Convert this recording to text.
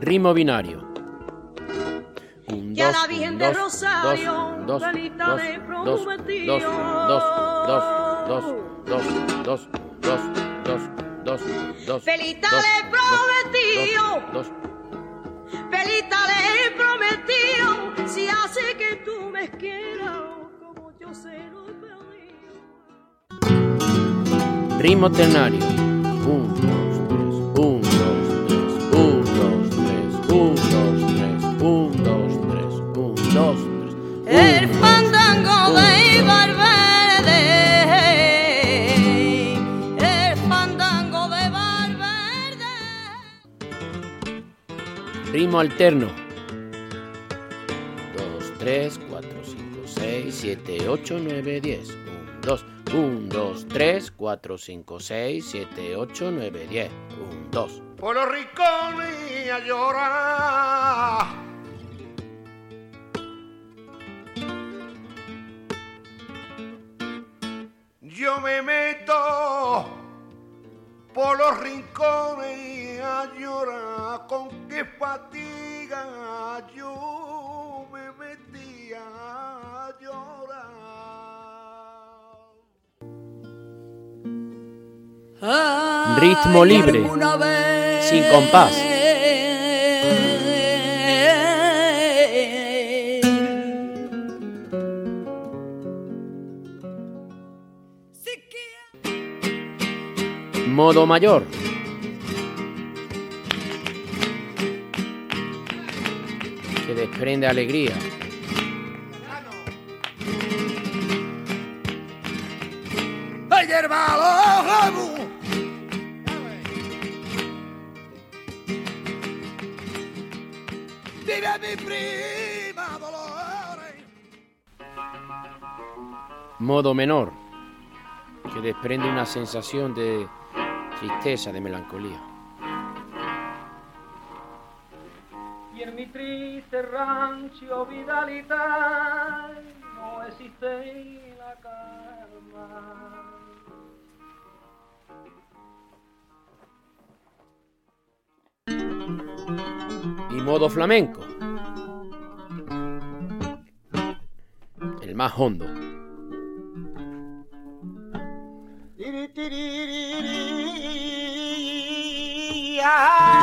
Ritmo binario. Un, dos, la Virgen de Rosario, dos, dos, dos, dos, dos, dos, dos, dos, dos, dos, dos, dos, dos, dos, Felita le prometió, dos, Felita le he prometido, si hace que tú me quieras, como yo sé lo perdido. Ritmo ternario. Un, dos, tres, un, dos, tres. El fandango de Ibar El fandango de Ibar Verde. Ritmo alterno. 2, 3, 4, 5, 6, 7, 8, 9, 10. 1, 2, 1, 2, 3, 4, 5, 6, 7, 8, 9, 10. 1, 2. Por los ricones a llorar Yo me meto por los rincones a llorar con qué fatiga yo me metía a llorar. Ritmo libre, sin compás. Modo mayor. Que desprende alegría. Modo menor. Que desprende una sensación de tristeza, de melancolía. Y en mi triste rancho vidalidad no existe la calma. Y modo flamenco. El más hondo. yeah